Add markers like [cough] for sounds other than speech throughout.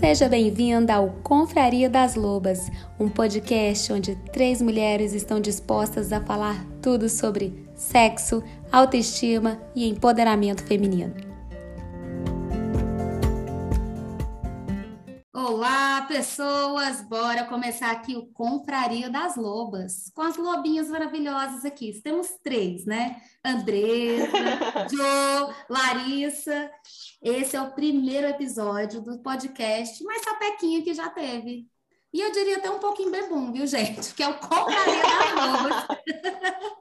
Seja bem-vinda ao Confraria das Lobas, um podcast onde três mulheres estão dispostas a falar tudo sobre sexo, autoestima e empoderamento feminino. Olá, pessoas! Bora começar aqui o Confraria das Lobas, com as lobinhas maravilhosas aqui. Temos três, né? Andresa, [laughs] Jo, Larissa. Esse é o primeiro episódio do podcast, mais sapequinha que já teve. E eu diria até um pouquinho bebum, viu, gente? Que é o Confraria das Lobas. [laughs]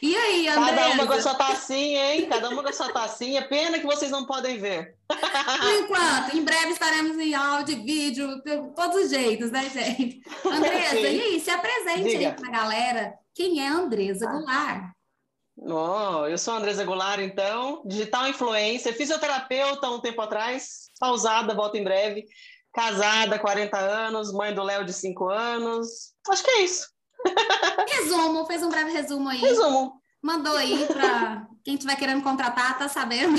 E aí, Andresa? Cada uma com a sua tacinha, hein? Cada uma com a sua tacinha. Pena que vocês não podem ver. Por enquanto, em breve estaremos em áudio, vídeo, de todos os jeitos, né, gente? [laughs] Andresa, e aí, se apresente Diga. aí para a galera. Quem é Andresa Goulart? Oh, eu sou a Andresa Goulart, então, digital influencer, fisioterapeuta um tempo atrás, pausada, volta em breve, casada, 40 anos, mãe do Léo de 5 anos. Acho que é isso. Resumo, fez um breve resumo aí. Resumo. Mandou aí para quem estiver querendo contratar, tá sabendo.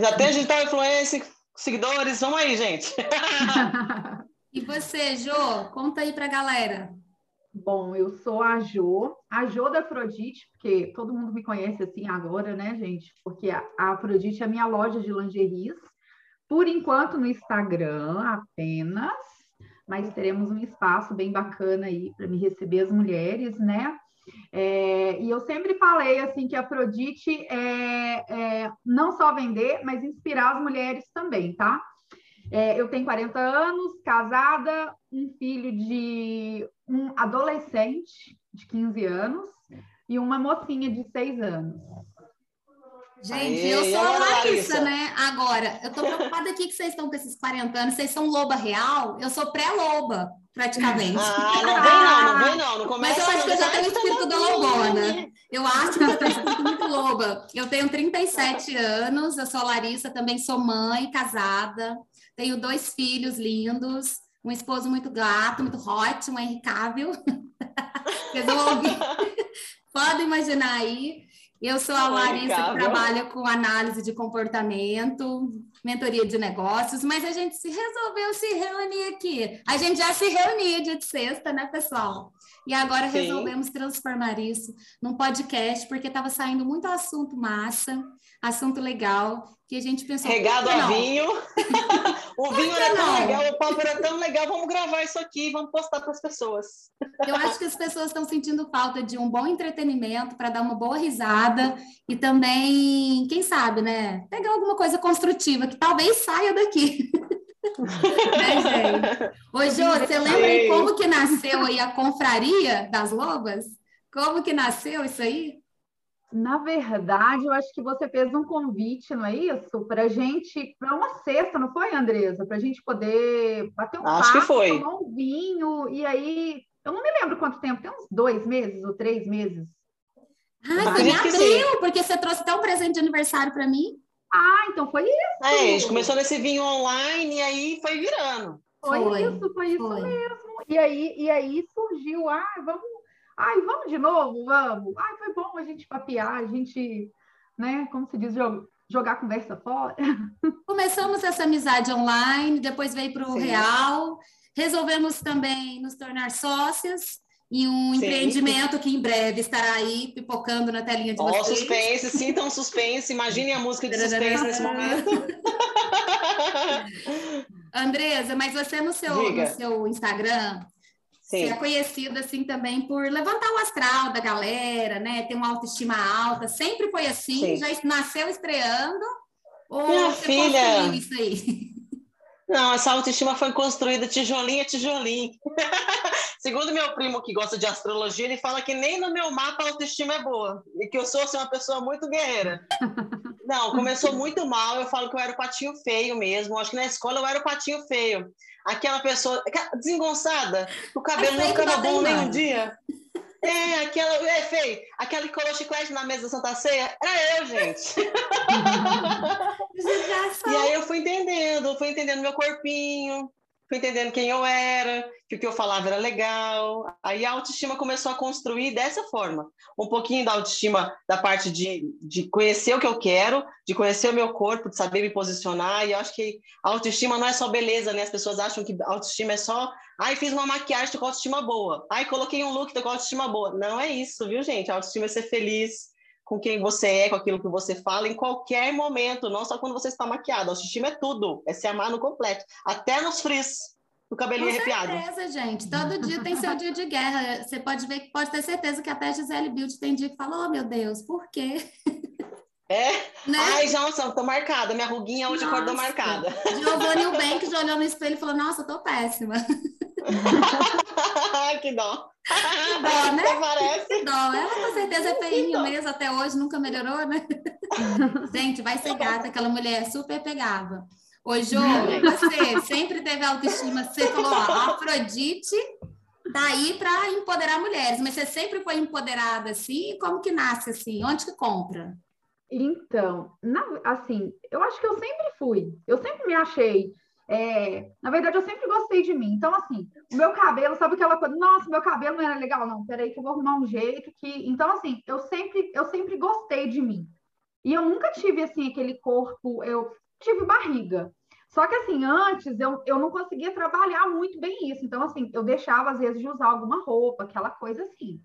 Já tem digital influencer, seguidores, vamos aí, gente. e você, Jô, conta aí para a galera. Bom, eu sou a Jô, a Jô da Afrodite, porque todo mundo me conhece assim agora, né, gente? Porque a Afrodite é a minha loja de lingeries. Por enquanto no Instagram apenas, mas teremos um espaço bem bacana aí para me receber as mulheres, né? É, e eu sempre falei assim que a Afrodite é, é, não só vender, mas inspirar as mulheres também, tá? É, eu tenho 40 anos, casada, um filho de um adolescente de 15 anos e uma mocinha de 6 anos. Gente, Aê, eu sou a Larissa, Larissa, né? Agora, eu tô preocupada aqui que vocês estão com esses 40 anos, vocês são loba real, eu sou pré-loba, praticamente. Ah, não [laughs] vem não, não vem não, não começa Mas eu acho que eu já tenho o espírito da lobona. Eu acho que eu tenho espírito muito loba. Eu tenho 37 anos, eu sou a Larissa, também sou mãe, casada, tenho dois filhos lindos, um esposo muito gato, muito hot, um Henry Cavill. [laughs] Vocês vão ouvir. [laughs] Podem imaginar aí. Eu sou a Larissa, que trabalha com análise de comportamento, mentoria de negócios, mas a gente se resolveu se reunir aqui. A gente já se reunia dia de sexta, né, pessoal? E agora Sim. resolvemos transformar isso num podcast, porque estava saindo muito assunto massa, assunto legal, que a gente pensou... Regado a vinho. [laughs] o vinho era tão legal, o papo era tão legal, vamos gravar isso aqui, vamos postar para as pessoas. Eu acho que as pessoas estão sentindo falta de um bom entretenimento para dar uma boa risada e também, quem sabe, né, pegar alguma coisa construtiva que talvez saia daqui. [laughs] né, gente? Ô, Jô, você lembra aí como que nasceu aí a confraria das lobas? Como que nasceu isso aí? Na verdade, eu acho que você fez um convite, não é isso? Para gente, para uma sexta, não foi, Andresa? Para a gente poder bater um acho papo, que foi. tomar um vinho, e aí, eu não me lembro quanto tempo, tem uns dois meses ou três meses. Ah, foi em abril, porque você trouxe até um presente de aniversário para mim. Ah, então foi isso. É, a gente começou nesse vinho online e aí foi virando. Foi, foi isso, foi isso foi. mesmo. E aí, e aí surgiu, ah, vamos Ai, vamos de novo? Vamos. Ai, foi bom a gente papear, a gente, né, como se diz, jogar a conversa fora. [laughs] Começamos essa amizade online, depois veio para o real. Resolvemos também nos tornar sócias em um Sim. empreendimento que em breve estará aí pipocando na telinha de oh, vocês. suspense, sintam suspense, imaginem a música de suspense nesse momento. [laughs] Andresa, mas você no seu, no seu Instagram, Sim. É conhecida assim também por levantar o astral da galera, né? Ter uma autoestima alta. Sempre foi assim? Sim. Já nasceu estreando? Ou Minha você filha... isso aí? [laughs] Não, essa autoestima foi construída tijolinho a tijolinho. [laughs] Segundo meu primo que gosta de astrologia, ele fala que nem no meu mapa a autoestima é boa e que eu sou assim, uma pessoa muito guerreira. [laughs] Não, começou muito mal. Eu falo que eu era o patinho feio mesmo. Acho que na escola eu era o patinho feio aquela pessoa desengonçada, o cabelo não ficava bom nem um dia. É, aquela, é, feio, aquela que colou chiclete na mesa da Santa Ceia, era eu, gente. [laughs] [laughs] e aí eu fui entendendo, fui entendendo meu corpinho, fui entendendo quem eu era, que o que eu falava era legal. Aí a autoestima começou a construir dessa forma. Um pouquinho da autoestima da parte de, de conhecer o que eu quero, de conhecer o meu corpo, de saber me posicionar. E eu acho que a autoestima não é só beleza, né? As pessoas acham que autoestima é só, ai, fiz uma maquiagem, tô com autoestima boa. Ai, coloquei um look, tô com autoestima boa. Não é isso, viu, gente? A autoestima é ser feliz, com quem você é, com aquilo que você fala, em qualquer momento, não só quando você está maquiada. Autoestima é tudo, é se amar no completo, até nos frizz, no cabelinho com arrepiado. Com certeza, gente. Todo dia tem seu dia de guerra. Você pode ver que pode ter certeza que até a Gisele Beauty tem dia que fala, oh meu Deus, por quê? [laughs] É? Né? Ai, nossa, tô marcada. Minha ruguinha hoje nossa. acordou marcada. Giovanni [laughs] já olhou no espelho e falou, nossa, tô péssima. [laughs] que dó. Que dó, [laughs] né? Parece. Que dó. Ela com certeza é feinha mesmo, até hoje nunca melhorou, né? Gente, vai ser gata, aquela mulher super pegável. Ô, Jô, você sempre teve autoestima, você falou, ó, Afrodite tá aí para empoderar mulheres, mas você sempre foi empoderada assim? Como que nasce assim? Onde que compra? Então, na, assim, eu acho que eu sempre fui. Eu sempre me achei é, na verdade, eu sempre gostei de mim. Então, assim, o meu cabelo, sabe aquela coisa? Nossa, meu cabelo não era legal, não. Peraí, que eu vou arrumar um jeito que. Então, assim, eu sempre, eu sempre gostei de mim. E eu nunca tive, assim, aquele corpo. Eu tive barriga. Só que, assim, antes eu, eu não conseguia trabalhar muito bem isso. Então, assim, eu deixava, às vezes, de usar alguma roupa, aquela coisa assim.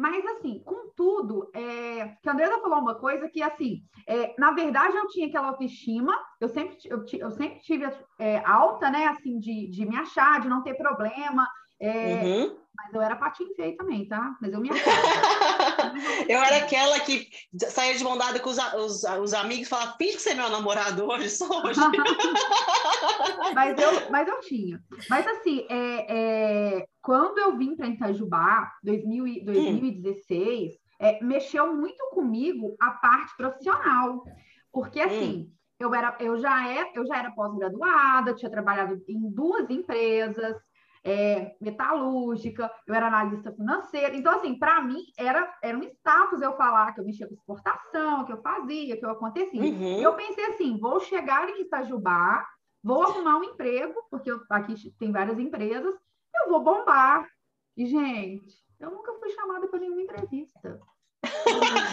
Mas, assim, contudo, é, que a Andresa falou uma coisa que, assim, é, na verdade, eu tinha aquela autoestima, eu sempre, eu, eu sempre tive é, alta, né, assim, de, de me achar, de não ter problema, é, uhum. Mas eu era patinho feio também, tá? Mas eu me [laughs] eu era aquela que saía de bondade com os, os, os amigos e falava, finge que você é meu namorado hoje, só hoje. [laughs] mas, eu, mas eu tinha. Mas assim, é, é, quando eu vim para Itajubá, 2000, 2016, hum. é, mexeu muito comigo a parte profissional. Porque assim, hum. eu, era, eu já era, eu já era pós-graduada, tinha trabalhado em duas empresas, é, metalúrgica, eu era analista financeira. Então, assim, para mim era, era um status eu falar que eu mexia com exportação, que eu fazia, que eu acontecia. Uhum. Eu pensei assim: vou chegar em Itajubá, vou arrumar um emprego, porque eu, aqui tem várias empresas, eu vou bombar. E, gente, eu nunca fui chamada para nenhuma entrevista.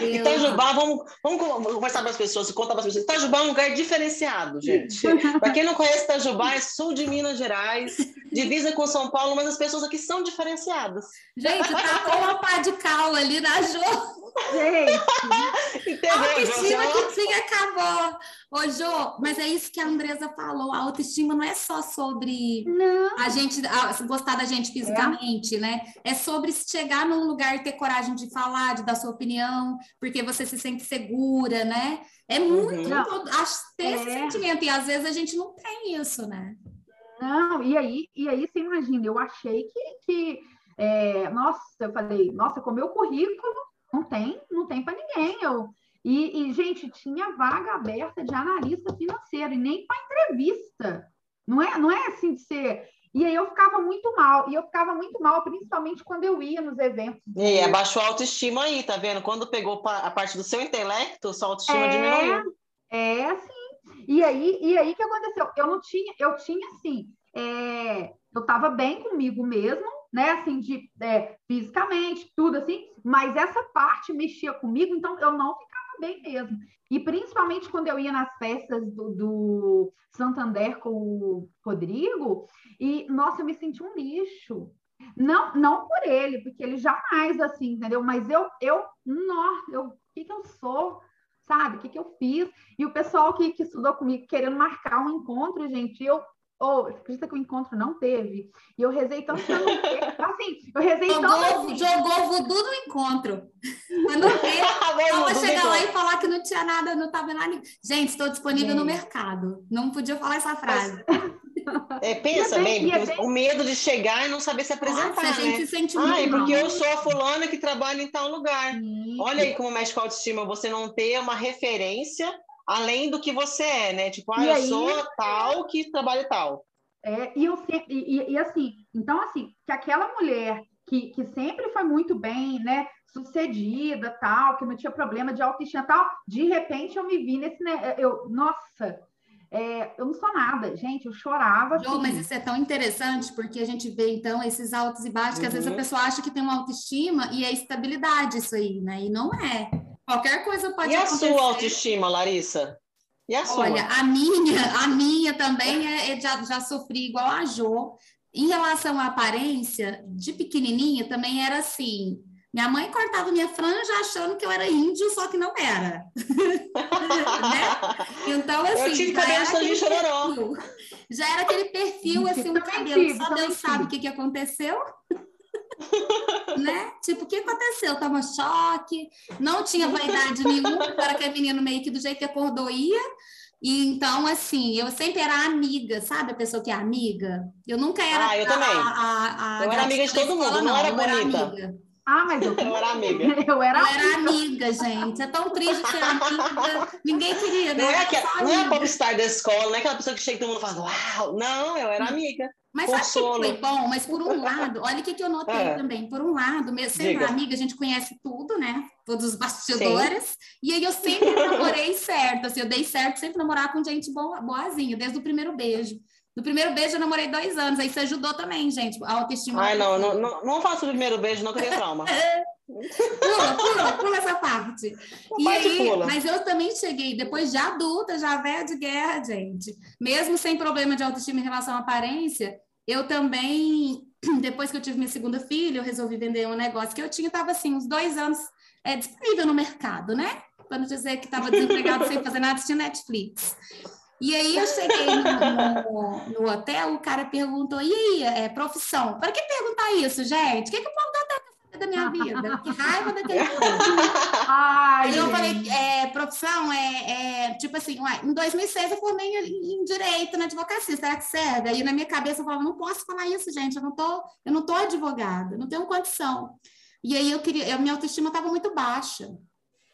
Itajubá, vamos, vamos conversar para as pessoas, contar para as pessoas. Itajubá é um lugar diferenciado, gente. [laughs] para quem não conhece Itajubá, é sul de Minas Gerais, divisa com São Paulo, mas as pessoas aqui são diferenciadas. Gente, tá com uma pá de cal ali na Jo. Gente, a autoestima que tinha acabou. Ô, Jô, mas é isso que a Andresa falou. A autoestima não é só sobre não. a gente a, gostar da gente fisicamente, é. né? É sobre chegar num lugar e ter coragem de falar, de dar sua opinião, porque você se sente segura, né? É muito uhum. ter é. esse sentimento, e às vezes a gente não tem isso, né? Não, e aí, e aí você imagina, eu achei que, que é, nossa, eu falei, nossa, com o meu currículo não tem, não tem para ninguém. Eu, e, e, gente, tinha vaga aberta de analista financeiro, e nem para entrevista. Não é, não é assim de ser. E aí eu ficava muito mal, e eu ficava muito mal, principalmente quando eu ia nos eventos. E abaixou a autoestima aí, tá vendo? Quando pegou a parte do seu intelecto, sua autoestima é, diminuiu. É, assim. E aí, e aí que aconteceu? Eu não tinha, eu tinha assim, é, eu estava bem comigo mesmo, né? Assim, de é, fisicamente, tudo assim, mas essa parte mexia comigo, então eu não ficava bem mesmo. E principalmente quando eu ia nas festas do, do Santander com o Rodrigo, e nossa, eu me senti um lixo. Não, não por ele, porque ele jamais assim, entendeu? Mas eu, eu, nossa, eu, o que, que eu sou? Sabe? O que, que eu fiz? E o pessoal que, que estudou comigo querendo marcar um encontro, gente, eu ou oh, acredita que o encontro não teve? E eu rezei tanto que eu não [laughs] teve. Assim, eu rezei jogou, tanto. Assim. Jogou voodoo no encontro. Quando eu vou [laughs] chegar lá e falar que não tinha nada, não estava lá. Gente, estou disponível Gente. no mercado. Não podia falar essa frase. [laughs] É, pensa bem, bem, o medo de chegar e não saber se apresentar. Nossa, a gente né? se sente muito ah, é porque eu sou a fulana que trabalha em tal lugar. Sim. Olha aí como mexe com a autoestima, você não ter uma referência além do que você é, né? Tipo, ah, e eu aí, sou tal que trabalha tal. É, e, eu sempre, e, e, assim, então assim, que aquela mulher que, que sempre foi muito bem, né, sucedida, tal, que não tinha problema de autoestima tal, de repente eu me vi nesse, né, eu, nossa, é, eu não sou nada. Gente, eu chorava. Jo, mas isso é tão interessante porque a gente vê, então, esses altos e baixos, que às vezes a uhum. pessoa acha que tem uma autoestima e é estabilidade isso aí, né? E não é. Qualquer coisa pode e acontecer. E a sua autoestima, Larissa? E a sua? Olha, a minha, a minha também é, é já, já sofri igual a Jo. Em relação à aparência, de pequenininha também era assim. Minha mãe cortava minha franja achando que eu era índio, só que não era. [laughs] né? Então, assim. Eu tive cabelo sangue perfil, Já era aquele perfil, [laughs] assim, um cabelo. Só Deus sabe o que, que aconteceu. Né? Tipo, o que aconteceu? Tava choque, não tinha vaidade nenhuma, era que a menina meio que do jeito que acordou ia. E então, assim, eu sempre era amiga, sabe? A pessoa que é amiga. Eu nunca era. Ah, eu a, também. A, a, eu era amiga de todo mundo, não, não era bonita. Era ah, mas eu, [laughs] eu era amiga. [laughs] Eu era, eu era amiga, gente. É tão triste ser amiga. Ninguém queria, né? Não é, que, não é a popstar da escola, não é aquela pessoa que chega e todo mundo fala, uau! Não, eu era amiga. Mas sabe que foi bom? Mas por um lado, olha o que, que eu notei é. também. Por um lado, sendo Diga. amiga, a gente conhece tudo, né? Todos os bastidores. Sim. E aí eu sempre namorei certo. Assim, eu dei certo sempre namorar com gente boa, boazinha, desde o primeiro beijo. No primeiro beijo eu namorei dois anos, aí isso ajudou também, gente, a autoestima. Ai, não, não, não, não faço o primeiro beijo, não, que eu trauma. [laughs] pula, pula, pula essa parte. e aí, pula. Mas eu também cheguei, depois de adulta, já velha de guerra, gente. Mesmo sem problema de autoestima em relação à aparência, eu também, [clears throat] depois que eu tive minha segunda filha, eu resolvi vender um negócio que eu tinha, estava assim, uns dois anos é, disponível no mercado, né? Para não dizer que estava desempregado sem fazer nada, tinha Netflix. E aí eu cheguei no, no, no, hotel, o cara perguntou, e aí, é, profissão? Para que perguntar isso, gente? O que, que o povo da minha vida? Que raiva daquele [laughs] povo. Aí eu falei, é, profissão é, é, tipo assim, ué, em 2006 eu formei em, em, direito na advocacia, será que serve? Aí na minha cabeça eu falava, não posso falar isso, gente, eu não tô, eu não tô advogada, não tenho condição. E aí eu queria, a minha autoestima estava muito baixa.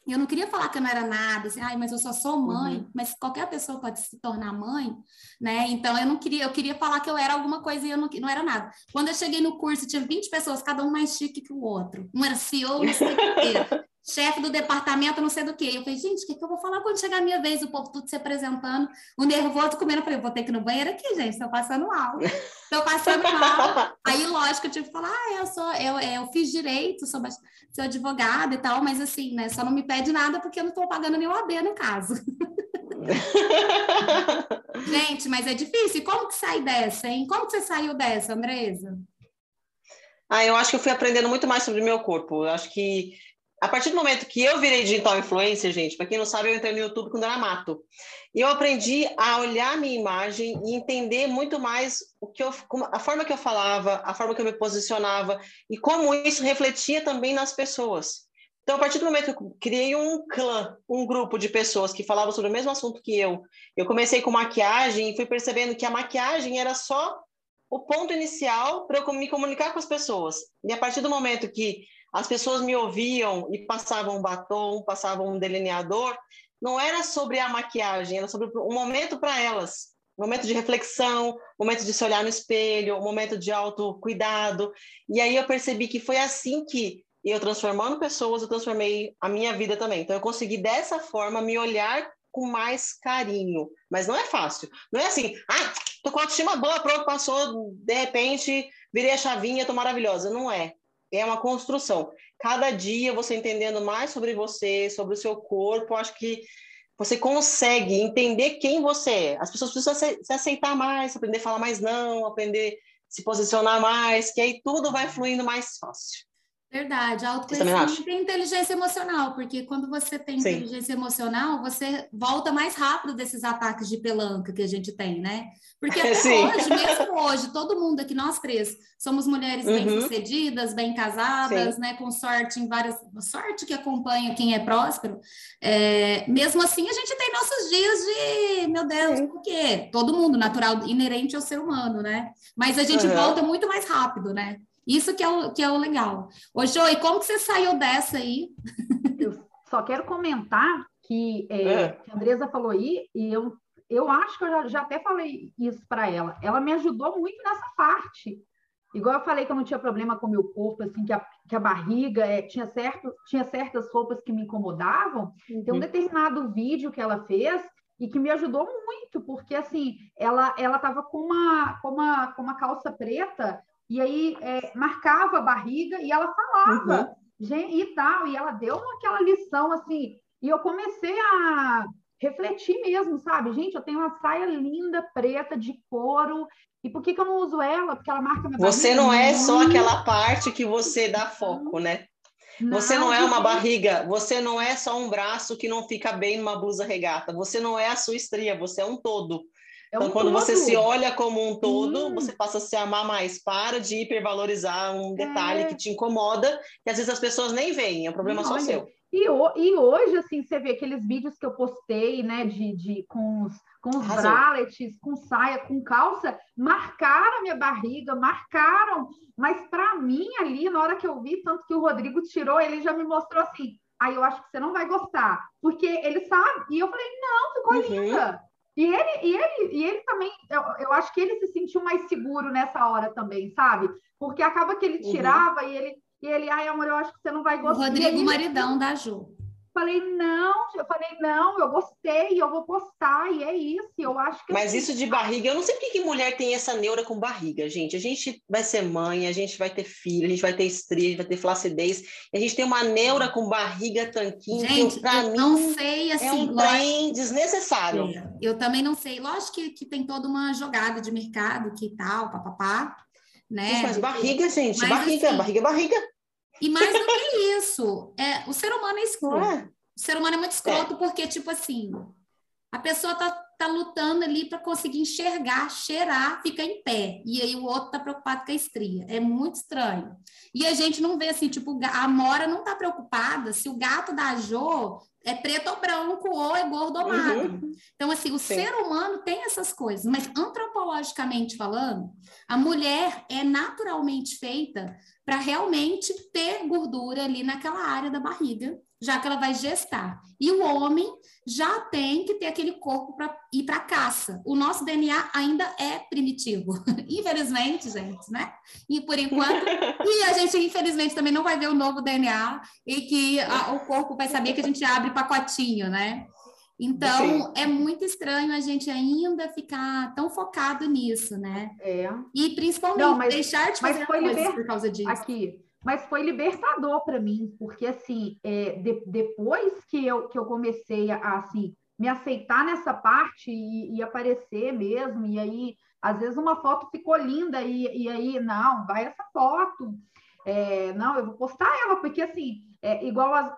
E eu não queria falar que eu não era nada, assim, ai, mas eu só sou mãe, uhum. mas qualquer pessoa pode se tornar mãe, né? Então eu não queria, eu queria falar que eu era alguma coisa e eu não, não era nada. Quando eu cheguei no curso, tinha 20 pessoas, cada um mais chique que o outro. Um era CEO, não sei o quê [laughs] chefe do departamento, não sei do que. Eu falei, gente, o que, que eu vou falar quando chegar a minha vez? O povo tudo se apresentando, o nervoso comendo. Eu falei, vou ter que ir no banheiro aqui, gente, estou passando mal. Estou passando mal. [laughs] Aí, lógico, eu tive que falar, ah, eu sou, eu, eu fiz direito, sou, sou advogada e tal, mas assim, né, só não me pede nada porque eu não estou pagando nenhum AB no caso. [laughs] gente, mas é difícil. E como que sai dessa, hein? Como que você saiu dessa, Andresa? Ah, eu acho que eu fui aprendendo muito mais sobre o meu corpo. Eu acho que a partir do momento que eu virei digital influencer, gente, para quem não sabe, eu entrei no YouTube quando era mato. E eu aprendi a olhar a minha imagem e entender muito mais o que eu, a forma que eu falava, a forma que eu me posicionava e como isso refletia também nas pessoas. Então, a partir do momento que eu criei um clã, um grupo de pessoas que falavam sobre o mesmo assunto que eu, eu comecei com maquiagem e fui percebendo que a maquiagem era só o ponto inicial para eu me comunicar com as pessoas. E a partir do momento que as pessoas me ouviam e passavam um batom, passavam um delineador, não era sobre a maquiagem, era sobre um momento para elas, um momento de reflexão, um momento de se olhar no espelho, um momento de autocuidado. E aí eu percebi que foi assim que eu transformando pessoas, eu transformei a minha vida também. Então eu consegui dessa forma me olhar com mais carinho, mas não é fácil. Não é assim, ah, tô com autoestima boa, pronto, passou, de repente virei a chavinha, tô maravilhosa. Não é é uma construção. Cada dia você entendendo mais sobre você, sobre o seu corpo, acho que você consegue entender quem você é. As pessoas precisam se aceitar mais, aprender a falar mais não, aprender a se posicionar mais, que aí tudo vai fluindo mais fácil. Verdade, autoconhecimento e inteligência emocional, porque quando você tem Sim. inteligência emocional, você volta mais rápido desses ataques de pelanca que a gente tem, né? Porque [laughs] até Sim. hoje, mesmo hoje, todo mundo aqui, nós três, somos mulheres uhum. bem-sucedidas, bem casadas, Sim. né? Com sorte em várias... Sorte que acompanha quem é próspero. É, mesmo assim, a gente tem nossos dias de, meu Deus, Sim. por quê? Todo mundo, natural, inerente ao ser humano, né? Mas a gente uhum. volta muito mais rápido, né? Isso que é o, que é o legal. Ô, Joy, como que você saiu dessa aí? Eu só quero comentar que, é, é. que a Andresa falou aí, e eu, eu acho que eu já, já até falei isso para ela. Ela me ajudou muito nessa parte. Igual eu falei que eu não tinha problema com o meu corpo, assim, que a, que a barriga é, tinha, certo, tinha certas roupas que me incomodavam. Uhum. Tem um determinado vídeo que ela fez e que me ajudou muito porque assim, ela ela tava com uma, com uma, com uma calça preta e aí é, marcava a barriga e ela falava, uhum. e tal, e ela deu aquela lição assim, e eu comecei a refletir mesmo, sabe? Gente, eu tenho uma saia linda, preta, de couro, e por que, que eu não uso ela? Porque ela marca minha Você não é só aquela parte que você dá foco, né? Não, você não é uma barriga, você não é só um braço que não fica bem numa blusa regata, você não é a sua estria, você é um todo. É um então, quando todo. você se olha como um todo, hum. você passa a se amar mais. Para de hipervalorizar um detalhe é. que te incomoda, que às vezes as pessoas nem veem, é um problema só seu. E, e hoje, assim, você vê aqueles vídeos que eu postei, né, de, de, com os, com os bralets, com saia, com calça, marcaram a minha barriga, marcaram. Mas para mim, ali, na hora que eu vi, tanto que o Rodrigo tirou, ele já me mostrou assim, aí eu acho que você não vai gostar, porque ele sabe. E eu falei, não, ficou uhum. linda. E ele, e ele, e ele também, eu, eu acho que ele se sentiu mais seguro nessa hora também, sabe? Porque acaba que ele uhum. tirava uhum. e ele e ele, ai, amor, eu acho que você não vai gostar. O Rodrigo, aí, maridão da Ju. Falei, não, eu falei, não, eu gostei, eu vou postar, e é isso, eu acho que... Mas assim, isso de barriga, eu não sei por que mulher tem essa neura com barriga, gente. A gente vai ser mãe, a gente vai ter filho, a gente vai ter estria, a gente vai ter flacidez, a gente tem uma neura com barriga, tanquinho, gente, pra eu mim não sei, assim, é um trem desnecessário. É, eu também não sei, lógico que, que tem toda uma jogada de mercado, que tal, papapá, né? Mas barriga, gente, mas, barriga, assim, barriga, barriga. E mais do que isso, é, o ser humano é escroto. É. O ser humano é muito escroto é. porque, tipo assim, a pessoa tá, tá lutando ali para conseguir enxergar, cheirar, fica em pé. E aí o outro tá preocupado com a estria. É muito estranho. E a gente não vê assim, tipo, a Mora não tá preocupada se o gato da Jo é preto ou branco, ou é gordo ou magro. Uhum. Então, assim, o Sim. ser humano tem essas coisas, mas antropologicamente falando, a mulher é naturalmente feita para realmente ter gordura ali naquela área da barriga, já que ela vai gestar. E o homem já tem que ter aquele corpo para ir para caça. O nosso DNA ainda é primitivo, [laughs] infelizmente, gente, né? E por enquanto, [laughs] e a gente infelizmente também não vai ver o novo DNA e que a, o corpo vai saber que a gente abre pacotinho, né? Então, Sim. é muito estranho a gente ainda ficar tão focado nisso, né? É. E principalmente Não, mas, deixar de fazer coisas liber... por causa disso. Aqui, mas foi libertador para mim, porque assim, é, de, depois que eu, que eu comecei a assim, me aceitar nessa parte e, e, aparecer mesmo, e aí, às vezes uma foto ficou linda, e, e aí, não, vai essa foto. É, não, eu vou postar ela, porque assim, é igual as,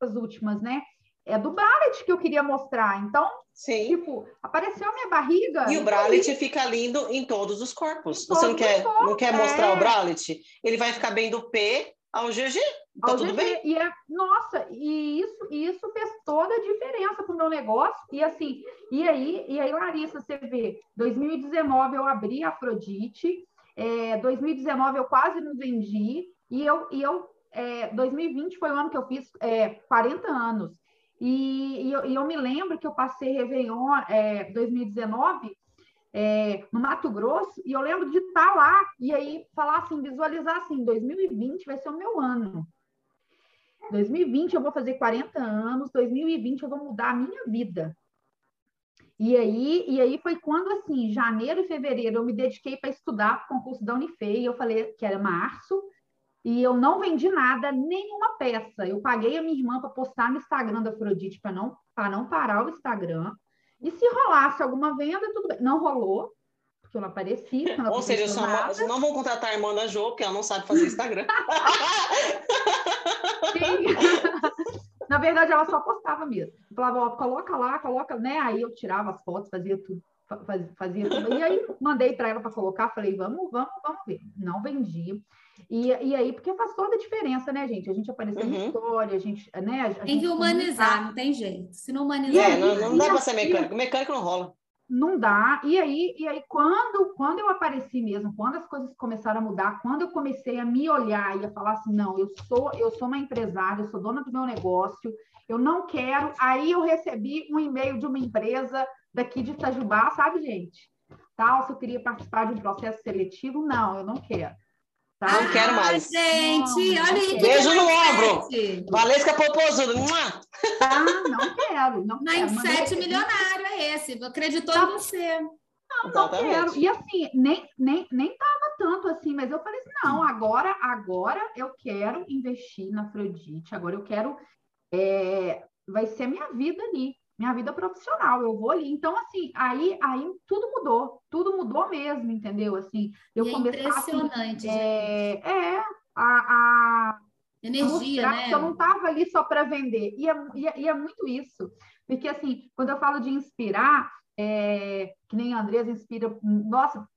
as últimas, né? é do Bralet que eu queria mostrar. Então, Sim. tipo, apareceu minha barriga. E o Bralet fica lindo em todos os corpos. Você não quer, corpos, não quer mostrar é. o Bralet? Ele vai ficar bem do P ao GG. Tá ao tudo GG. bem? E é, nossa, e isso, isso fez toda a diferença pro meu negócio. E assim, e aí, e aí, Larissa, você vê, 2019 eu abri a Afrodite, é, 2019 eu quase não vendi, e eu, e eu é, 2020 foi o ano que eu fiz é, 40 anos. E, e, eu, e, eu, me lembro que eu passei Réveillon é, 2019 é, no Mato Grosso, e eu lembro de estar lá e aí falar assim, visualizar assim, 2020 vai ser o meu ano. 2020 eu vou fazer 40 anos, 2020 eu vou mudar a minha vida. E aí, e aí foi quando, assim, janeiro e fevereiro, eu me dediquei para estudar para o concurso da Unifei, eu falei que era março, e eu não vendi nada, nenhuma peça. Eu paguei a minha irmã para postar no Instagram da Afrodite para não, não parar o Instagram. E se rolasse alguma venda, tudo bem. Não rolou, porque eu não apareci. [laughs] Ou seja, só não vão contratar a irmã da Jo, porque ela não sabe fazer Instagram. [laughs] Sim. [laughs] Na verdade, ela só postava mesmo. Eu falava, ó, coloca lá, coloca, né? Aí eu tirava as fotos, fazia tudo. Fazia tudo. E aí mandei para ela para colocar, falei, vamos, vamos, vamos ver. Não vendi. E, e aí, porque faz toda a diferença, né, gente? A gente apareceu uhum. história, a gente, né? A tem que humanizar, não tem jeito. Se não humanizar... É, não, não dá para ser mecânico. Mecânico não rola. Não dá. E aí, e aí quando, quando eu apareci mesmo, quando as coisas começaram a mudar, quando eu comecei a me olhar e a falar assim, não, eu sou, eu sou uma empresária, eu sou dona do meu negócio, eu não quero. Aí eu recebi um e-mail de uma empresa daqui de Itajubá, sabe, gente? Tal, se eu queria participar de um processo seletivo, não, eu não quero. Tá? Não quero mais. Gente, olha aí. Beijo no ombro. Valesca Popozuda. Ah, não quero, não quero. Mindset milionário é esse, acreditou tá. em você. Não, não quero. E assim, nem, nem, nem tava tanto assim, mas eu falei assim, não, agora, agora eu quero investir na Afrodite, agora eu quero, é, vai ser minha vida ali, minha vida profissional, eu vou ali. Então, assim, aí, aí tudo mudou, tudo mudou mesmo, entendeu? Assim, eu e é comecei impressionante, assim, é, é, a, a energia, né? eu não estava ali só para vender, e é, e, é, e é muito isso, porque assim, quando eu falo de inspirar, é, que nem a Andresa inspira, nossa,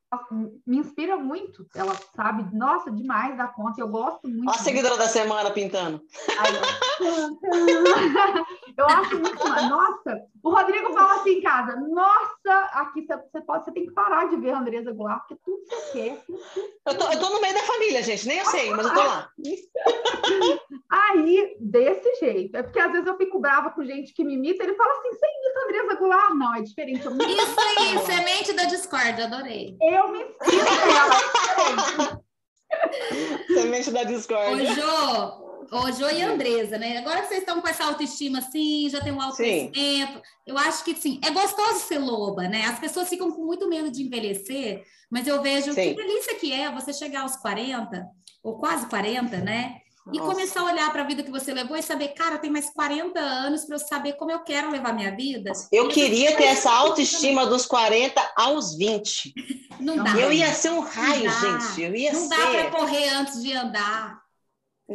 me inspira muito. Ela sabe, nossa, demais da conta. Eu gosto muito. A seguidora da semana pintando. [laughs] eu acho muito. Nossa, o Rodrigo fala assim em casa: Nossa, aqui você, pode, você tem que parar de ver a Andresa Goulart, porque tudo você quer. Eu tô, eu tô no meio da família, gente, nem eu sei, mas eu tô lá. [laughs] Aí, desse jeito. É porque às vezes eu fico brava com gente que me imita, ele fala assim: Você imita a Andresa Goulart? Não, é diferente. Isso aí, semente da Discord, adorei. Eu me inspiro nela. Semente da Discord. Ô, Jô, ô, Jô e Andresa, né? Agora que vocês estão com essa autoestima assim, já tem um autoconhecimento, eu acho que sim, é gostoso ser loba, né? As pessoas ficam com muito medo de envelhecer, mas eu vejo sim. que delícia que é você chegar aos 40, ou quase 40, né? E Nossa. começar a olhar para a vida que você levou e saber, cara, tem mais 40 anos para eu saber como eu quero levar minha vida. Eu queria ter essa autoestima dos 40 aos 20. Não dá. Eu ia ser um raio, gente. Eu ia não ser. dá para correr antes de andar.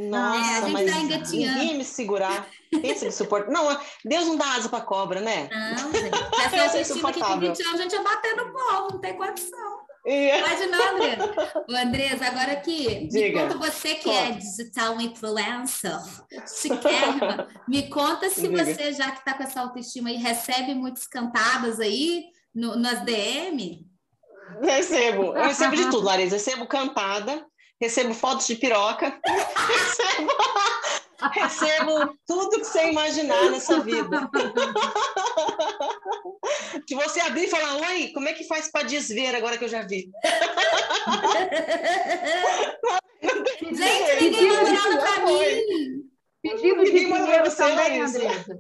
Nossa, é, a gente mas tá engatinhando. ninguém me segurar. Pensa que suporta. Não, Deus não dá asa para cobra, né? Não, gente. [laughs] Essa autoestima aqui com 20 anos, a gente ia bater no povo, não tem condição. Imagina, Andresa. O Andresa, agora aqui, Diga. me conta você que é digital influencer, chiquérrima, me conta se Diga. você, já que está com essa autoestima aí, recebe muitas cantadas aí no, nas DM? Recebo, eu recebo de tudo, Larissa. Recebo cantada, recebo fotos de piroca, recebo, recebo tudo que você imaginar nessa vida. que você abrir e falar, oi, como é que faz para desver agora que eu já vi? Gente, ninguém mandou nada para mim. Pedido de dinheiro também, Andressa.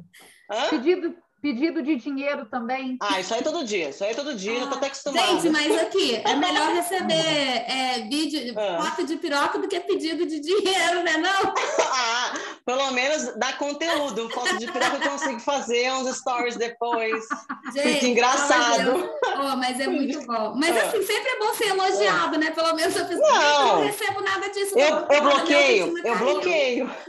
Pedido, Pedido de dinheiro também. Ah, isso aí todo dia. Isso aí todo dia, ah, eu tô até acostumada. Gente, mas aqui, é melhor receber é, vídeo, ah. foto de piroca do que pedido de dinheiro, né não? [laughs] ah, pelo menos dá conteúdo. Foto de piroca eu consigo fazer uns stories depois. Gente, Fica engraçado. Oh, mas é muito bom. Mas ah. assim, sempre é bom ser elogiado, né? Pelo menos eu penso, não, não recebo nada disso. Eu, eu bloqueio, eu bloqueio. [laughs]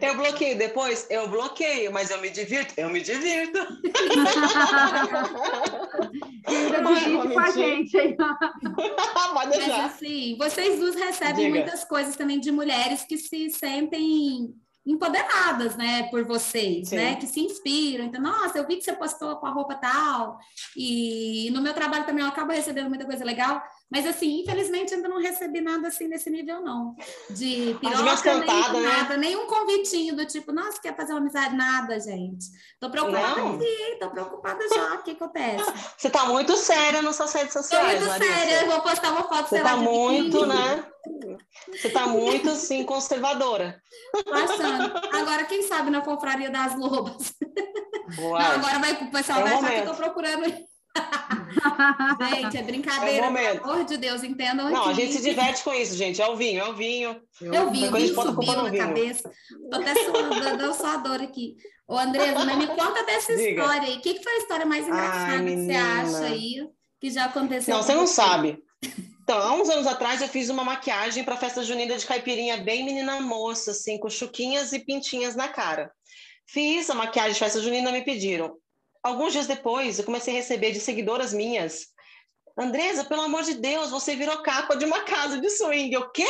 Eu bloqueio depois, eu bloqueio, mas eu me divirto, eu me divirto. [laughs] ainda divide com a gente aí. [laughs] Mas assim, vocês duas recebem Diga. muitas coisas também de mulheres que se sentem empoderadas, né, por vocês, Sim. né, que se inspiram. Então, nossa, eu vi que você postou com a roupa tal, e no meu trabalho também eu acabo recebendo muita coisa legal, mas assim, infelizmente ainda não recebi nada assim nesse nível não, de piroca, cantada, nem né? nada, nenhum convitinho do tipo, nossa, quer fazer uma amizade? Nada, gente. Tô preocupada não. aqui, tô preocupada já, o que acontece? [laughs] Você tá muito séria nas suas redes sociais, Tô muito Larissa. séria, eu vou postar uma foto, Você tá muito, né? Você tá muito, [laughs] assim, conservadora. Passando. [laughs] Agora, quem sabe na confraria das lobas. Não, agora vai, o pessoal é vai achar que eu tô procurando gente, é brincadeira, é pelo amor de Deus, entendam Não, aqui. a gente se diverte com isso, gente. É o vinho, é o vinho. Eu vi, o vinho subiu na vinho. cabeça. Tô até suando, deu só dor aqui. Ô, Andresa, mas me conta dessa Diga. história aí. O que, que foi a história mais engraçada Ai, que você acha aí que já aconteceu? Não, você não sabe. Então, há uns anos atrás eu fiz uma maquiagem para festa junina de caipirinha bem menina moça, assim, com chuquinhas e pintinhas na cara. Fiz a maquiagem de festa junina, me pediram. Alguns dias depois, eu comecei a receber de seguidoras minhas. Andresa, pelo amor de Deus, você virou capa de uma casa de swing. O quê?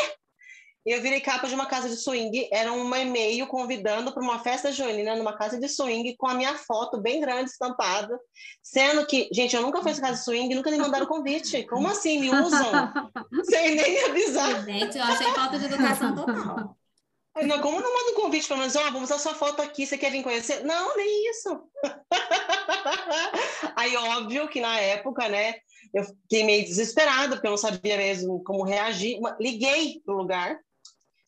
Eu virei capa de uma casa de swing. Era um e-mail convidando para uma festa junina numa casa de swing com a minha foto bem grande estampada. Sendo que, gente, eu nunca fui essa casa de swing, nunca me mandaram convite. Como assim? Me usam? [laughs] Sem nem avisar. Gente, eu achei falta de educação total. Não, como não manda um convite para menos, ó, oh, vamos usar sua foto aqui, você quer vir conhecer? Não, nem isso. [laughs] Aí, óbvio que na época, né, eu fiquei meio desesperada, porque eu não sabia mesmo como reagir. Liguei pro lugar.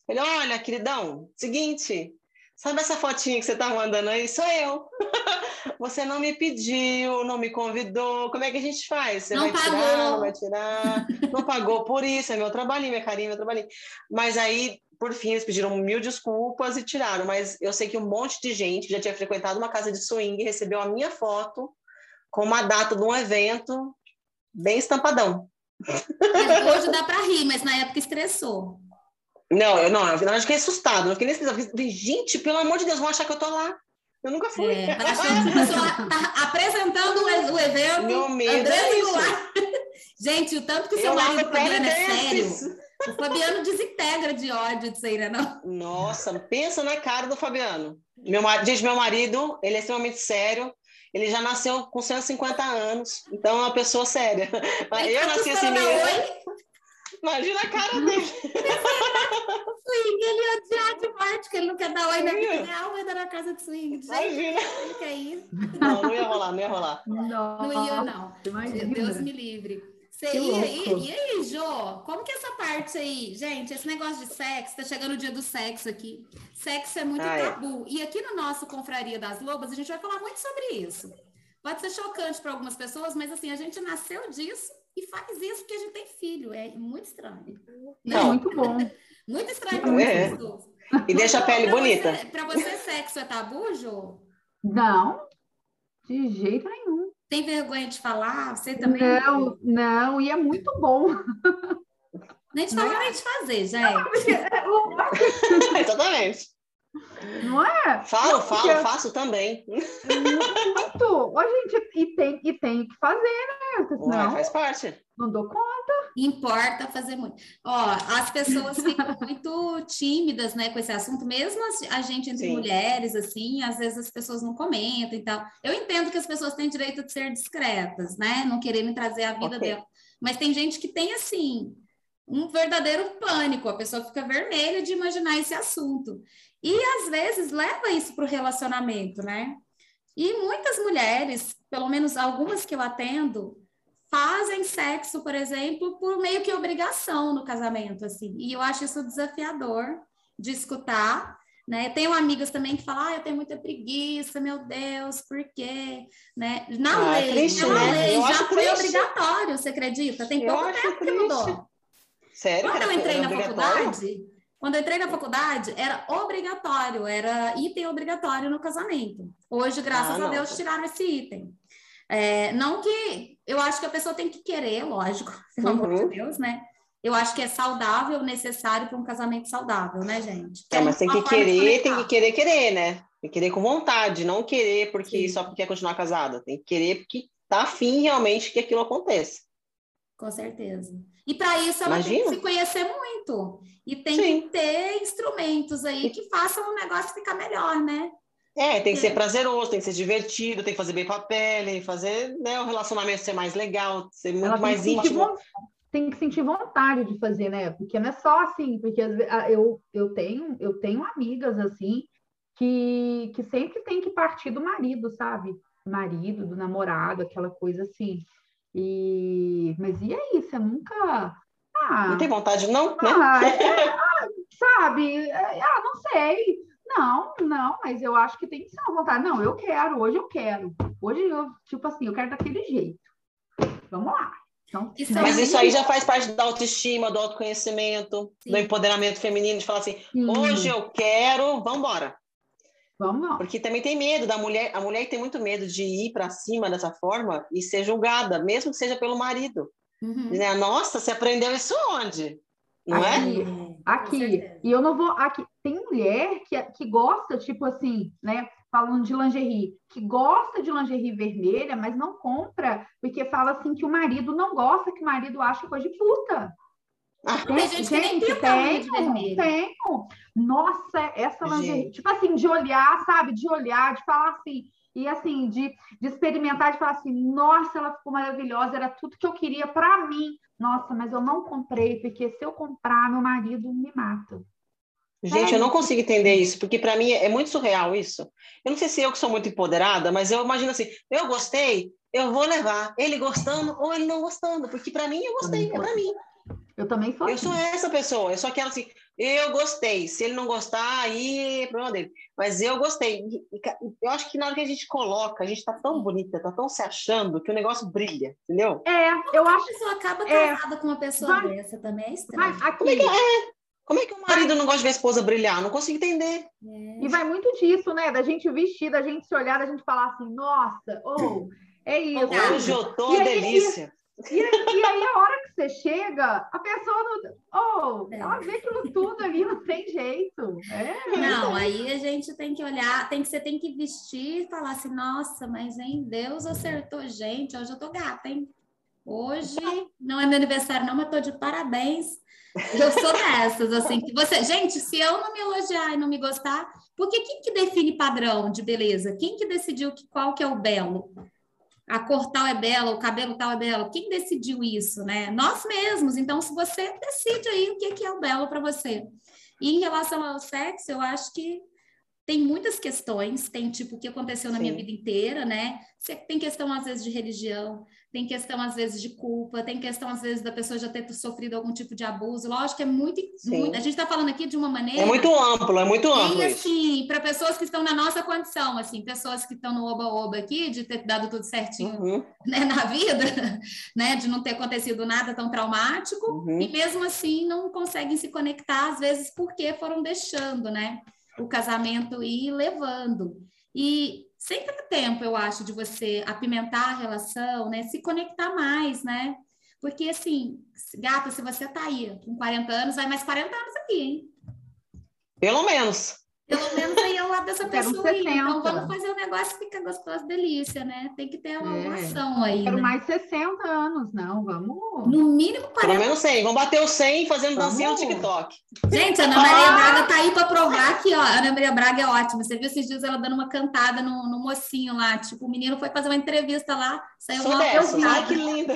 Falei, olha, queridão, seguinte, Sabe essa fotinha que você tá mandando aí? Sou eu. [laughs] Você não me pediu, não me convidou. Como é que a gente faz? Você não vai pagou. tirar, não vai tirar? Não pagou por isso, é meu trabalhinho, minha carinha, meu trabalhinho. Mas aí, por fim, eles pediram mil desculpas e tiraram. Mas eu sei que um monte de gente já tinha frequentado uma casa de swing e recebeu a minha foto com uma data de um evento bem estampadão. Hoje dá para rir, mas na época estressou. Não, eu não, verdade eu fiquei assustado. Eu fiquei nesse gente, pelo amor de Deus, vão achar que eu tô lá. Eu nunca fui. É, parece que a pessoa tá apresentando o evento. Meu medo é isso. [laughs] Gente, o tanto que o seu eu marido Fabiano é sério. O Fabiano desintegra de ódio disso aí, né? Não? Nossa, pensa na cara do Fabiano. Meu, gente, meu marido, ele é extremamente sério. Ele já nasceu com 150 anos, então é uma pessoa séria. [laughs] Eu tá nasci assim mesmo. Imagina a cara dele. [laughs] swing, ele odiar de morte, que ele não quer dar oi na vida real, vai dar na casa de swing. Imagina. Ele quer ir. Não, não ia rolar, não ia rolar. Não, não ia, não. Imagina. Deus me livre. Você ia, e, e aí, Jô? Como que é essa parte aí? Gente, esse negócio de sexo, tá chegando o dia do sexo aqui. Sexo é muito é. tabu. E aqui no nosso Confraria das Lobas, a gente vai falar muito sobre isso. Pode ser chocante para algumas pessoas, mas assim, a gente nasceu disso e faz isso porque a gente tem filho. É muito estranho. É Não. muito bom. [laughs] Muito estranho para É. pessoas. E deixa a pele Pra bonita. Para você, sexo é tabu, Jô? Não, de jeito nenhum. Tem vergonha de falar? Você também? Não, não, e é muito bom. Nem de falar, nem de fazer, gente. [laughs] Exatamente. Não é? Falo, Não, falo, porque- faço também. Muito. Ô, gente, e tem, e tem que fazer, né? Ué, Senão, faz parte. não dou conta. Importa fazer muito. Ó, as pessoas ficam [laughs] muito tímidas, né, com esse assunto, mesmo a gente entre Sim. mulheres, assim, às vezes as pessoas não comentam e tal. Eu entendo que as pessoas têm direito de ser discretas, né, não quererem trazer a vida Ok. dela. Mas tem gente que tem, assim, um verdadeiro pânico, a pessoa fica vermelha de imaginar esse assunto. E às vezes leva isso para o relacionamento, né? E muitas mulheres, pelo menos algumas que eu atendo, fazem sexo, por exemplo, por meio que obrigação no casamento, assim. E eu acho isso desafiador de escutar, né? Tenho amigas também que falam, ah, eu tenho muita preguiça, meu Deus, por quê? Né? Na Ah, é lei, triste, na né? lei Eu já foi triste. obrigatório, você acredita? Tem Eu pouco acho tempo que mudou. Sério? Quando eu entrei na faculdade, quando eu entrei na faculdade, era obrigatório, era item obrigatório no casamento. Hoje, graças Ah, a. Deus, tiraram esse item. É, não que eu acho que a pessoa tem que querer, lógico, [laughs] pelo amor de Uhum. Deus, né? Eu acho que é saudável, necessário para um casamento saudável, né, gente? É, mas tem que querer, tem que querer, querer, né? Tem que querer com vontade, não querer porque Sim. só porque quer continuar casada. Tem que querer porque tá afim realmente que aquilo aconteça. Com certeza. E para isso ela tem que Imagina. se conhecer muito. E tem Sim. que ter instrumentos aí que façam o negócio ficar melhor, né? É, tem que É. ser prazeroso, tem que ser divertido, tem que fazer bem com a pele, fazer né, o relacionamento ser mais legal, ser muito Ela mais íntimo. tem que sentir vontade de fazer, né? Porque não é só assim, porque ah, eu, eu tenho eu tenho amigas assim que, que sempre tem que partir do marido, sabe? Do marido, do namorado, aquela coisa assim. E mas e aí, você nunca ah, Não tem vontade, não? Né? ah, é, ah, sabe? É, Ah, não sei. Não, não, mas eu acho que tem que ser uma vontade. Não, eu quero, hoje eu quero. Hoje eu, tipo assim, eu quero daquele jeito. Vamos lá. Então, Isso é Mas isso aí já faz parte da autoestima, do autoconhecimento, Sim. do empoderamento feminino, de falar assim, Sim, hoje eu quero, vamos embora. Vamos, vamos. Porque também tem medo da mulher, a mulher tem muito medo de ir para cima dessa forma e ser julgada, mesmo que seja pelo marido. Uhum. Né? Nossa, você aprendeu isso onde? Não é? Aqui, Com aqui. certeza. E eu não vou. Aqui. Tem mulher que, que gosta, tipo assim, né? Falando de lingerie, que gosta de lingerie vermelha, mas não compra, porque fala assim que o marido não gosta, que o marido acha coisa de puta. Ah, Tem gente que nem tenho, vermelho. tenho. Nossa, essa lingerie, Gente. tipo assim, de olhar, sabe? De olhar, de falar assim, e assim, de, de experimentar, de falar assim, nossa, ela ficou maravilhosa, era tudo que eu queria para mim. Nossa, mas eu não comprei, porque se eu comprar, meu marido me mata. Gente, eu não consigo entender isso, porque para mim é muito surreal isso. Eu não sei se eu que sou muito empoderada, mas eu imagino assim, eu gostei, eu vou levar, ele gostando ou ele não gostando, porque para mim eu gostei, é para mim. Eu também sou Eu assim. sou essa pessoa, eu sou aquela assim, Eu gostei. Se ele não gostar, aí é problema dele. Mas eu gostei. Eu acho que na hora que a gente coloca, a gente tá tão bonita, tá tão se achando que o negócio brilha, entendeu? É, eu acho. A pessoa acaba casada é, com uma pessoa vai, dessa também é estranho. aqui, como, é que, é? Como é que o marido não gosta de ver a esposa brilhar? Não consigo entender. É. E vai muito disso, né? Da gente vestir, da gente se olhar, da gente falar assim, nossa, ou oh, é isso. Hoje eu tô e delícia. E, e, e, aí, a hora que você chega, a pessoa não. Oh, ela vê aquilo tudo ali, não tem jeito. É, não, aí a gente tem que olhar, tem que, você tem que vestir e falar assim, nossa, mas em Deus acertou, gente, hoje eu tô gata, hein? Hoje não é meu aniversário, não, mas tô de parabéns. Eu sou dessas, assim, que você. Gente, se eu não me elogiar e não me gostar, porque quem que define padrão de beleza? Quem que decidiu que, qual que é o belo? a cor tal é bela, o cabelo tal é belo. Quem decidiu isso, né? Nós mesmos. Então, se você decide aí o que é o belo para você. E em relação ao sexo, eu acho que tem muitas questões, tem tipo o que aconteceu na Sim. minha vida inteira, né? Tem questão às vezes de religião, tem questão às vezes de culpa, tem questão às vezes da pessoa já ter sofrido algum tipo de abuso. Lógico que é muito, muito a gente está falando aqui de uma maneira. É muito amplo, é muito amplo. E assim, para pessoas que estão na nossa condição, assim, pessoas que estão no oba-oba aqui, de ter dado tudo certinho uhum. né, na vida, [laughs] né, de não ter acontecido nada tão traumático, uhum. e mesmo assim não conseguem se conectar, às vezes, porque foram deixando, né? O casamento ir levando. E sempre há tempo, eu acho, de você apimentar a relação, né? Se conectar mais, né? Porque, assim, gata, se você tá aí com 40 anos, vai mais 40 anos aqui, hein? Pelo menos. Pelo menos aí ao lado dessa pessoa aí. Então vamos fazer o negócio ficar gostoso, delícia, né? Tem que ter uma é. ação aí. Quero né? mais 60 anos, não, vamos. No mínimo 40. Pelo menos 100. Vamos bater o 100 fazendo dancinha no TikTok. Gente, a Ana Maria Braga tá aí para provar que, ó, a Ana Maria Braga é ótima. Você viu esses dias ela dando uma cantada no, no mocinho lá. Tipo, o menino foi fazer uma entrevista lá, saiu Sou dessa. Ai, que linda.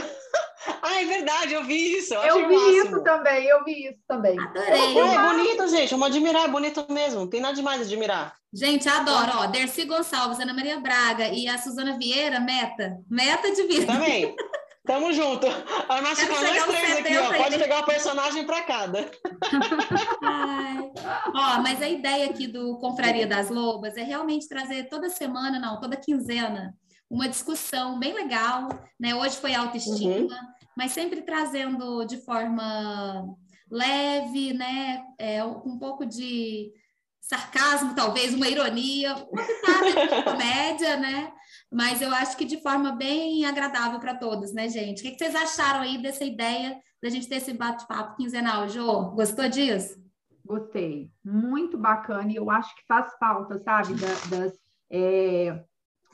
[laughs] Ah, é verdade, eu vi isso. Eu, eu vi máximo. isso também, eu vi isso também. Adorei. É, é bonito, gente. Vamos admirar, é bonito mesmo. Não tem nada demais admirar. Gente, adoro. Ó, Dercy Gonçalves, Ana Maria Braga e a Suzana Vieira, meta. Meta de vida. Também. [laughs] Tamo junto. A nossa com nós três aqui, ó. Pode pegar o personagem para cada. [laughs] Ai. Ó, mas a ideia aqui do Confraria das Lobas é realmente trazer toda semana, não, toda quinzena, uma discussão bem legal, né? Hoje foi autoestima, uhum. mas sempre trazendo de forma leve, né? É, um pouco de sarcasmo, talvez uma ironia, uma pitada de [laughs] comédia, né? Mas eu acho que de forma bem agradável para todos, né, gente? O que, vocês acharam aí dessa ideia da gente ter esse bate-papo quinzenal, Jô? Gostou disso? Gostei, muito bacana, e eu acho que faz falta, sabe, das, é...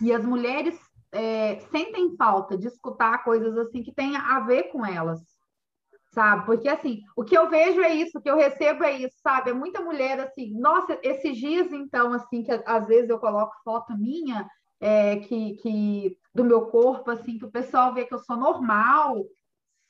e as mulheres é, sentem falta de escutar coisas assim que tenha a ver com elas, sabe? Porque assim, o que eu vejo é isso, o que eu recebo é isso, sabe? É muita mulher assim, nossa, esses dias então assim que às vezes eu coloco foto minha é, que, que do meu corpo assim que o pessoal vê que eu sou normal,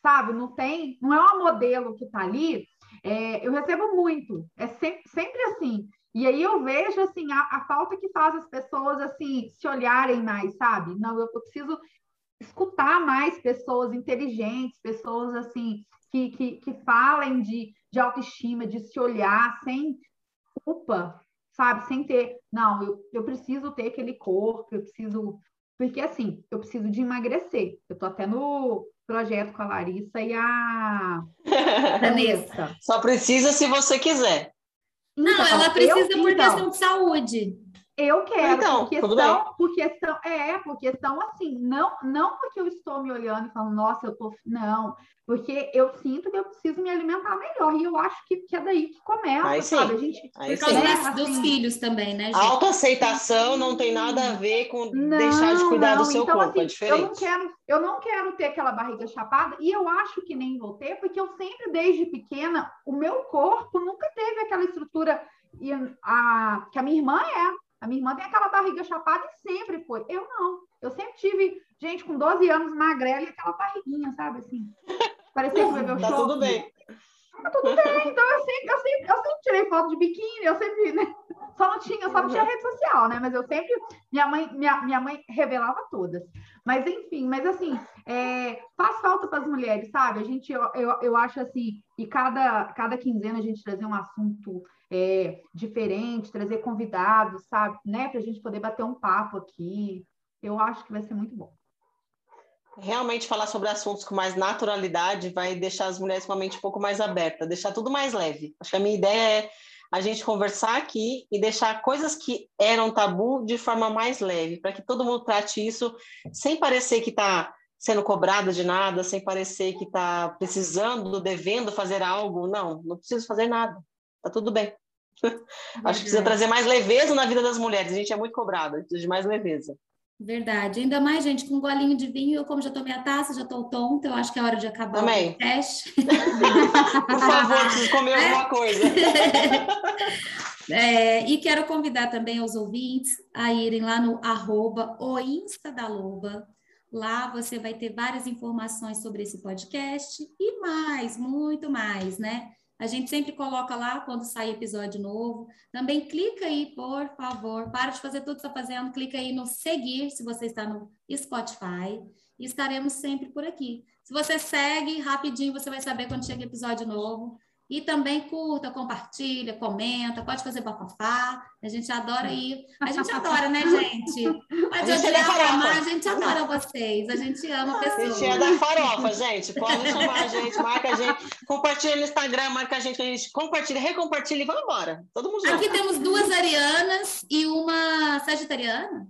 sabe? Não tem, não é uma modelo que tá ali. É, eu recebo muito, é sempre, sempre assim. E aí eu vejo assim a, a, falta que faz as pessoas assim se olharem mais, sabe? Não, eu, eu preciso escutar mais pessoas inteligentes, pessoas assim que, que, que falem de, de autoestima, de se olhar sem culpa, sabe? Sem ter, não, eu, eu preciso ter aquele corpo, eu preciso. Porque assim, eu preciso de emagrecer. Eu tô até no projeto com a Larissa e a [laughs] Vanessa. Só precisa se você quiser. Não, então, ela precisa eu, por então, questão de saúde. Eu quero, então, porque, são, porque são, é, porque são assim, não, não porque eu estou me olhando e falando, nossa, eu tô, não, porque eu sinto que eu preciso me alimentar melhor, e eu acho que, que é daí que começa, Aí sabe? A gente, Aí por causa né, dos assim, filhos também, né, gente? Autoaceitação não tem nada a ver com não, deixar de cuidar não. do seu então, corpo, é assim, é diferente. Eu não, quero, eu não quero ter aquela barriga chapada, e eu acho que nem vou ter, porque eu sempre, desde pequena, o meu corpo nunca teve aquela estrutura e a, que a minha irmã é. A minha irmã tem aquela barriga chapada e sempre foi. Eu não. Eu sempre tive gente com 12 anos magrela e aquela barriguinha, sabe? Assim. [laughs] Parecia que bebeu tá tudo bem. Tá tudo bem. Então eu sempre, eu sempre, eu sempre tirei foto de biquíni, eu sempre, né? Só não tinha, só não tinha rede social, né? Mas eu sempre, minha mãe, minha, minha mãe revelava todas. Mas enfim, mas assim, é, faz falta para as mulheres, sabe? A gente, eu, eu, eu, acho assim, e cada, cada quinzena a gente trazer um assunto é, diferente, trazer convidados, sabe? Né? Para a gente poder bater um papo aqui. Eu acho que vai ser muito bom. Realmente falar sobre assuntos com mais naturalidade vai deixar as mulheres com a mente um pouco mais aberta, deixar tudo mais leve. Acho que a minha ideia é a gente conversar aqui e deixar coisas que eram tabu de forma mais leve, para que todo mundo trate isso sem parecer que está sendo cobrada de nada, sem parecer que está precisando, devendo fazer algo. Não, não preciso fazer nada. Tá tudo bem. [laughs] Acho que precisa trazer mais leveza na vida das mulheres. A gente é muito cobrada, precisa de mais leveza. Verdade. Ainda mais, gente, com um golinho de vinho, eu como já tomei a taça, já estou tonta, eu acho que é hora de acabar Também. o teste. [laughs] Por favor, preciso comer é? alguma coisa. [laughs] É, e quero convidar também os ouvintes a irem lá no arroba o Insta da Loba. Lá você vai ter várias informações sobre esse podcast e mais, muito mais, né? A gente sempre coloca lá quando sai episódio novo. Também clica aí, por favor. Para de fazer tudo que está fazendo. Clica aí no seguir, se você está no Spotify. E estaremos sempre por aqui. Se você segue, rapidinho você vai saber quando chega episódio novo. E também curta, compartilha, comenta, pode fazer bafafá. A gente adora ir. A gente adora, né, gente? Pode odiar, é amar, a gente adora vocês. A gente ama pessoas. A gente é da farofa, gente. Pode chamar a gente, marca a gente. Compartilha no Instagram, marca a gente, a gente compartilha, recompartilha e vamos embora. Todo mundo junto. Aqui temos duas arianas e uma sagitariana.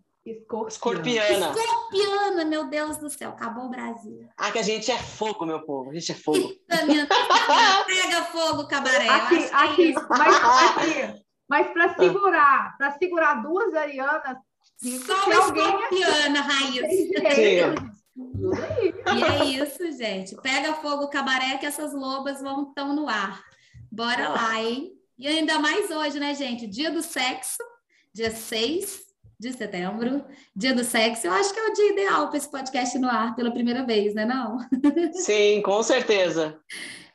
Escorpiana. Escorpiana, meu Deus do céu, acabou o Brasil. Ah, que a gente é fogo, meu povo, a gente é fogo. [laughs] Pega fogo, cabaré. Aqui, [laughs] aqui, mas, aqui, mas para segurar, para segurar duas arianas, só uma escorpiana, raiz. E é isso, gente. Pega fogo, cabaré, que essas lobas vão estão no ar. Bora lá, hein? E ainda mais hoje, né, gente? Dia do sexo, dia 6 de setembro, dia do sexo. Eu acho que é o dia ideal para esse podcast no ar pela primeira vez, né? Não? [laughs] Sim, com certeza.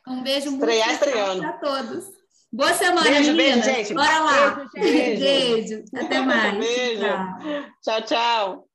Um beijo Estrear, muito estreando. para todos. Boa semana, beijo, meninas. Beijo, gente. Bora lá. Beijo, beijo. Até mais. Beijo. tchau. tchau. tchau.